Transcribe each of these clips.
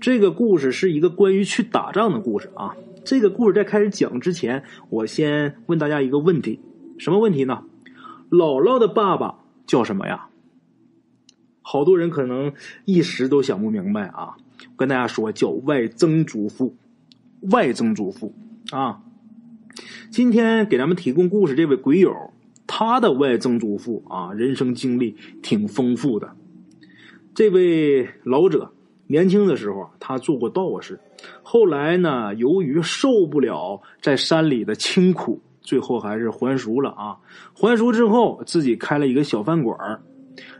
这个故事是一个关于去打仗的故事啊。这个故事在开始讲之前，我先问大家一个问题：什么问题呢？姥姥的爸爸叫什么呀？好多人可能一时都想不明白啊。跟大家说，叫外曾祖父。外曾祖父啊，今天给咱们提供故事这位鬼友，他的外曾祖父啊，人生经历挺丰富的。这位老者年轻的时候啊，他做过道士，后来呢，由于受不了在山里的清苦，最后还是还俗了啊。还俗之后，自己开了一个小饭馆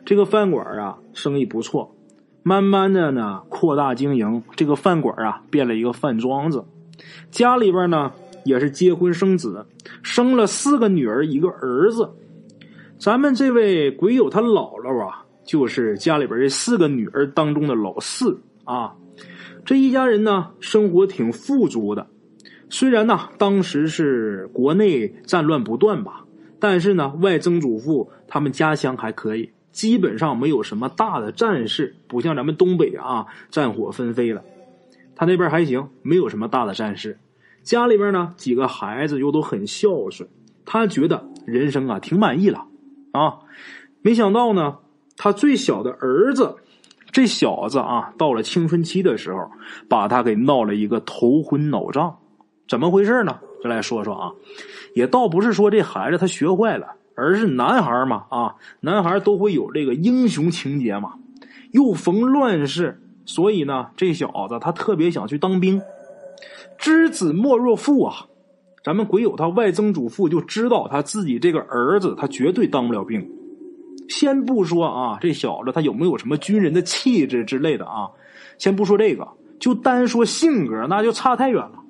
这个饭馆啊，生意不错。慢慢的呢，扩大经营，这个饭馆啊，变了一个饭庄子。家里边呢，也是结婚生子，生了四个女儿，一个儿子。咱们这位鬼友他姥姥啊，就是家里边这四个女儿当中的老四啊。这一家人呢，生活挺富足的。虽然呢，当时是国内战乱不断吧，但是呢，外曾祖父他们家乡还可以。基本上没有什么大的战事，不像咱们东北啊，战火纷飞了。他那边还行，没有什么大的战事。家里边呢，几个孩子又都很孝顺，他觉得人生啊挺满意了啊。没想到呢，他最小的儿子，这小子啊，到了青春期的时候，把他给闹了一个头昏脑胀。怎么回事呢？就来说说啊，也倒不是说这孩子他学坏了。而是男孩嘛啊，男孩都会有这个英雄情节嘛。又逢乱世，所以呢，这小子他特别想去当兵。知子莫若父啊！咱们鬼友他外曾祖父就知道他自己这个儿子他绝对当不了兵。先不说啊，这小子他有没有什么军人的气质之类的啊？先不说这个，就单说性格，那就差太远了。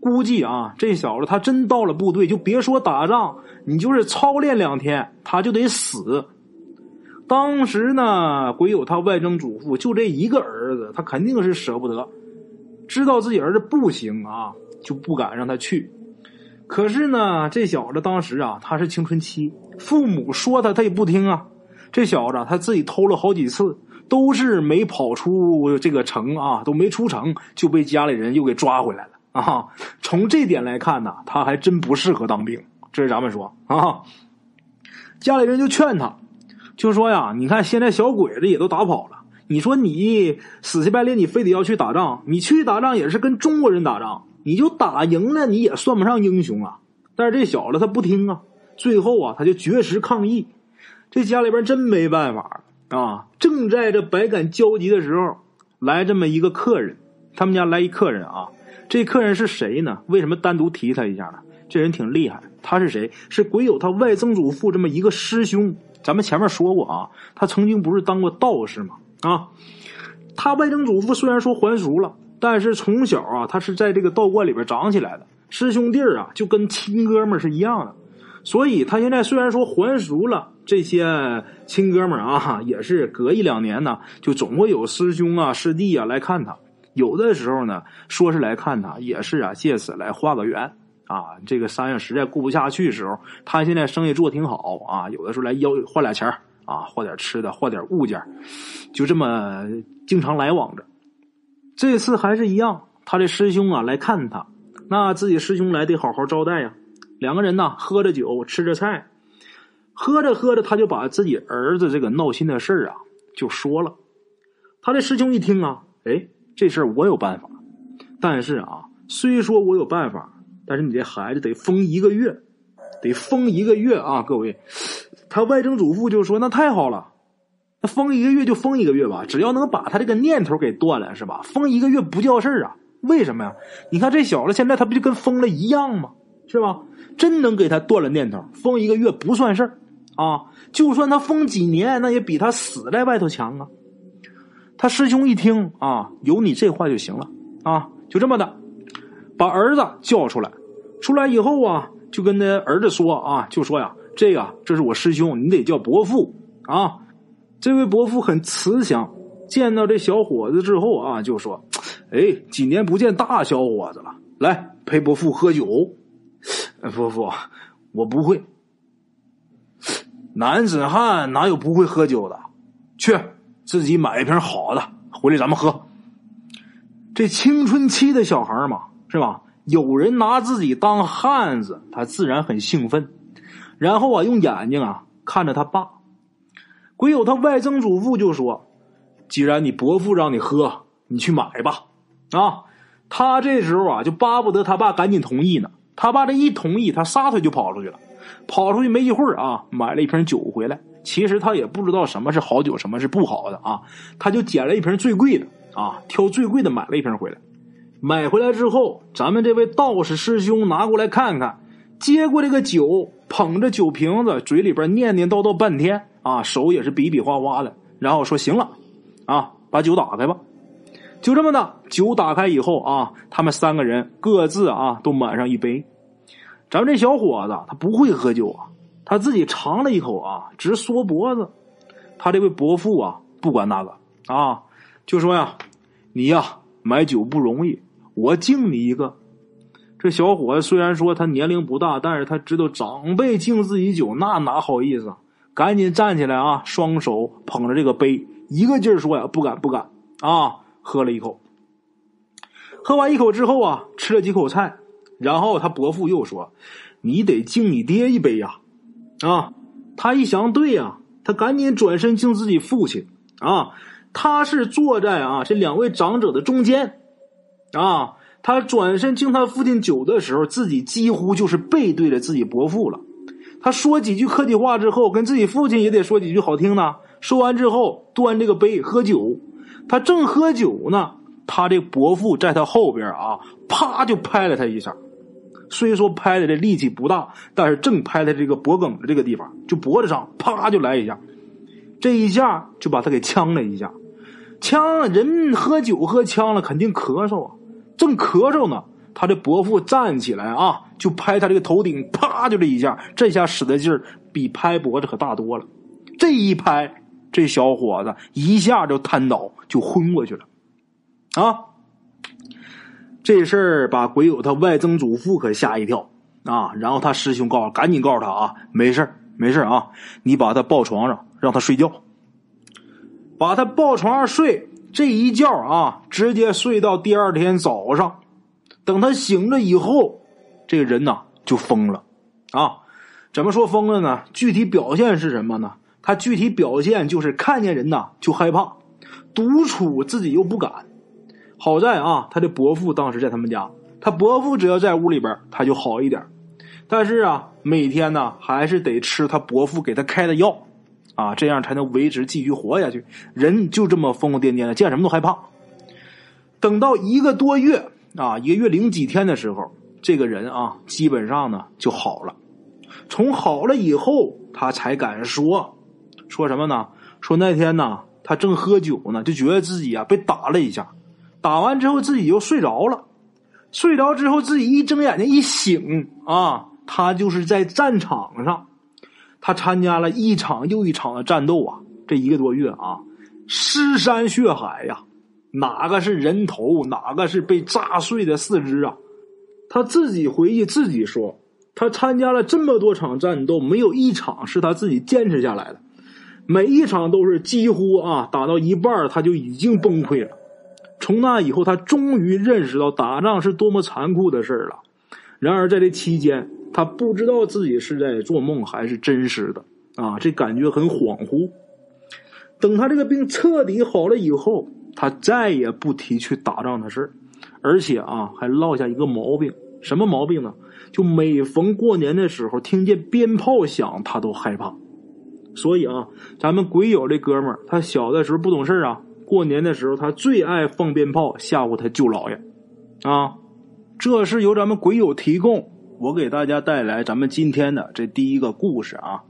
估计啊，这小子他真到了部队，就别说打仗，你就是操练两天，他就得死。当时呢，鬼友他外曾祖父就这一个儿子，他肯定是舍不得，知道自己儿子不行啊，就不敢让他去。可是呢，这小子当时啊，他是青春期，父母说他，他也不听啊。这小子他自己偷了好几次，都是没跑出这个城啊，都没出城，就被家里人又给抓回来了。啊，从这点来看呢，他还真不适合当兵。这是咱们说啊，家里人就劝他，就说呀，你看现在小鬼子也都打跑了，你说你死乞白赖，你非得要去打仗，你去打仗也是跟中国人打仗，你就打赢了，你也算不上英雄啊。但是这小子他不听啊，最后啊，他就绝食抗议。这家里边真没办法啊。正在这百感交集的时候，来这么一个客人，他们家来一客人啊。这客人是谁呢？为什么单独提他一下呢？这人挺厉害，他是谁？是鬼友他外曾祖父这么一个师兄。咱们前面说过啊，他曾经不是当过道士吗？啊，他外曾祖父虽然说还俗了，但是从小啊，他是在这个道观里边长起来的，师兄弟啊，就跟亲哥们是一样的。所以他现在虽然说还俗了，这些亲哥们啊，也是隔一两年呢，就总会有师兄啊、师弟啊来看他。有的时候呢，说是来看他，也是啊，借此来画个缘啊。这个山上实在过不下去的时候，他现在生意做挺好啊。有的时候来要换俩钱啊，换点吃的，换点物件，就这么经常来往着。这次还是一样，他的师兄啊来看他，那自己师兄来得好好招待呀。两个人呢，喝着酒，吃着菜，喝着喝着，他就把自己儿子这个闹心的事啊就说了。他的师兄一听啊，哎。这事儿我有办法，但是啊，虽说我有办法，但是你这孩子得封一个月，得封一个月啊！各位，他外曾祖父就说：“那太好了，那封一个月就封一个月吧，只要能把他这个念头给断了，是吧？封一个月不叫事儿啊？为什么呀？你看这小子现在他不就跟疯了一样吗？是吧？真能给他断了念头，封一个月不算事儿啊！就算他封几年，那也比他死在外头强啊！”他师兄一听啊，有你这话就行了啊，就这么的，把儿子叫出来。出来以后啊，就跟那儿子说啊，就说呀，这个这是我师兄，你得叫伯父啊。这位伯父很慈祥，见到这小伙子之后啊，就说：“哎，几年不见大小伙子了，来陪伯父喝酒。”伯父，我不会。男子汉哪有不会喝酒的？去。自己买一瓶好的回来，咱们喝。这青春期的小孩嘛，是吧？有人拿自己当汉子，他自然很兴奋。然后啊，用眼睛啊看着他爸。鬼友他外曾祖父就说：“既然你伯父让你喝，你去买吧。”啊，他这时候啊就巴不得他爸赶紧同意呢。他爸这一同意，他撒腿就跑出去了。跑出去没一会儿啊，买了一瓶酒回来。其实他也不知道什么是好酒，什么是不好的啊。他就捡了一瓶最贵的啊，挑最贵的买了一瓶回来。买回来之后，咱们这位道士师兄拿过来看看，接过这个酒，捧着酒瓶子，嘴里边念念叨叨半天啊，手也是比比划划的，然后说：“行了，啊，把酒打开吧。”就这么的，酒打开以后啊，他们三个人各自啊都满上一杯。咱们这小伙子他不会喝酒啊，他自己尝了一口啊，直缩脖子。他这位伯父啊，不管那个啊，就说呀：“你呀买酒不容易，我敬你一个。”这小伙子虽然说他年龄不大，但是他知道长辈敬自己酒，那哪好意思？赶紧站起来啊，双手捧着这个杯，一个劲儿说呀：“不敢，不敢啊！”喝了一口，喝完一口之后啊，吃了几口菜。然后他伯父又说：“你得敬你爹一杯呀！”啊，他一想，对呀，他赶紧转身敬自己父亲。啊，他是坐在啊这两位长者的中间。啊，他转身敬他父亲酒的时候，自己几乎就是背对着自己伯父了。他说几句客气话之后，跟自己父亲也得说几句好听的。说完之后，端这个杯喝酒。他正喝酒呢，他这伯父在他后边啊，啪就拍了他一下。虽说拍的这力气不大，但是正拍在这个脖梗的这个地方，就脖子上，啪就来一下，这一下就把他给呛了一下。呛人喝酒喝呛了，肯定咳嗽啊。正咳嗽呢，他的伯父站起来啊，就拍他这个头顶，啪就这一下，这下使的劲儿比拍脖子可大多了。这一拍，这小伙子一下就瘫倒，就昏过去了，啊。这事儿把鬼友他外曾祖父可吓一跳啊！然后他师兄告诉，赶紧告诉他啊，没事没事啊，你把他抱床上，让他睡觉。把他抱床上睡，这一觉啊，直接睡到第二天早上。等他醒了以后，这个人呐就疯了啊！怎么说疯了呢？具体表现是什么呢？他具体表现就是看见人呐就害怕，独处自己又不敢。好在啊，他的伯父当时在他们家，他伯父只要在屋里边，他就好一点。但是啊，每天呢还是得吃他伯父给他开的药，啊，这样才能维持继续活下去。人就这么疯疯癫癫的，见什么都害怕。等到一个多月啊，一个月零几天的时候，这个人啊，基本上呢就好了。从好了以后，他才敢说，说什么呢？说那天呢，他正喝酒呢，就觉得自己啊被打了一下。打完之后自己又睡着了，睡着之后自己一睁眼睛一醒啊，他就是在战场上，他参加了一场又一场的战斗啊，这一个多月啊，尸山血海呀，哪个是人头，哪个是被炸碎的四肢啊？他自己回忆自己说，他参加了这么多场战斗，没有一场是他自己坚持下来的，每一场都是几乎啊打到一半他就已经崩溃了。从那以后，他终于认识到打仗是多么残酷的事了。然而，在这期间，他不知道自己是在做梦还是真实的啊！这感觉很恍惚。等他这个病彻底好了以后，他再也不提去打仗的事而且啊，还落下一个毛病，什么毛病呢？就每逢过年的时候，听见鞭炮响，他都害怕。所以啊，咱们鬼友这哥们儿，他小的时候不懂事啊。过年的时候，他最爱放鞭炮吓唬他舅姥爷，啊，这是由咱们鬼友提供，我给大家带来咱们今天的这第一个故事啊。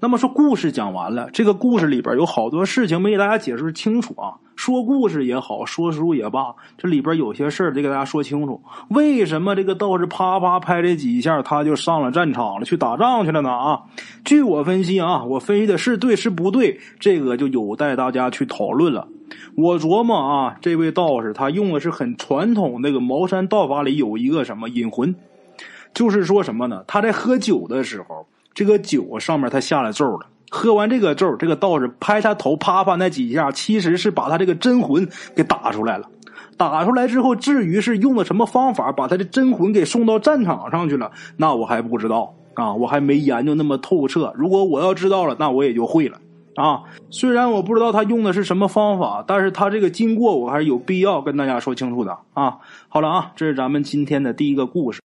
那么说故事讲完了，这个故事里边有好多事情没给大家解释清楚啊。说故事也好，说书也罢，这里边有些事儿得给大家说清楚。为什么这个道士啪啪拍这几下，他就上了战场了，去打仗去了呢？啊，据我分析啊，我分析的是对是不对，这个就有待大家去讨论了。我琢磨啊，这位道士他用的是很传统那个茅山道法里有一个什么引魂，就是说什么呢？他在喝酒的时候，这个酒上面他下了咒了。喝完这个咒，这个道士拍他头啪啪那几下，其实是把他这个真魂给打出来了。打出来之后，至于是用了什么方法把他的真魂给送到战场上去了，那我还不知道啊，我还没研究那么透彻。如果我要知道了，那我也就会了啊。虽然我不知道他用的是什么方法，但是他这个经过我还是有必要跟大家说清楚的啊。好了啊，这是咱们今天的第一个故事。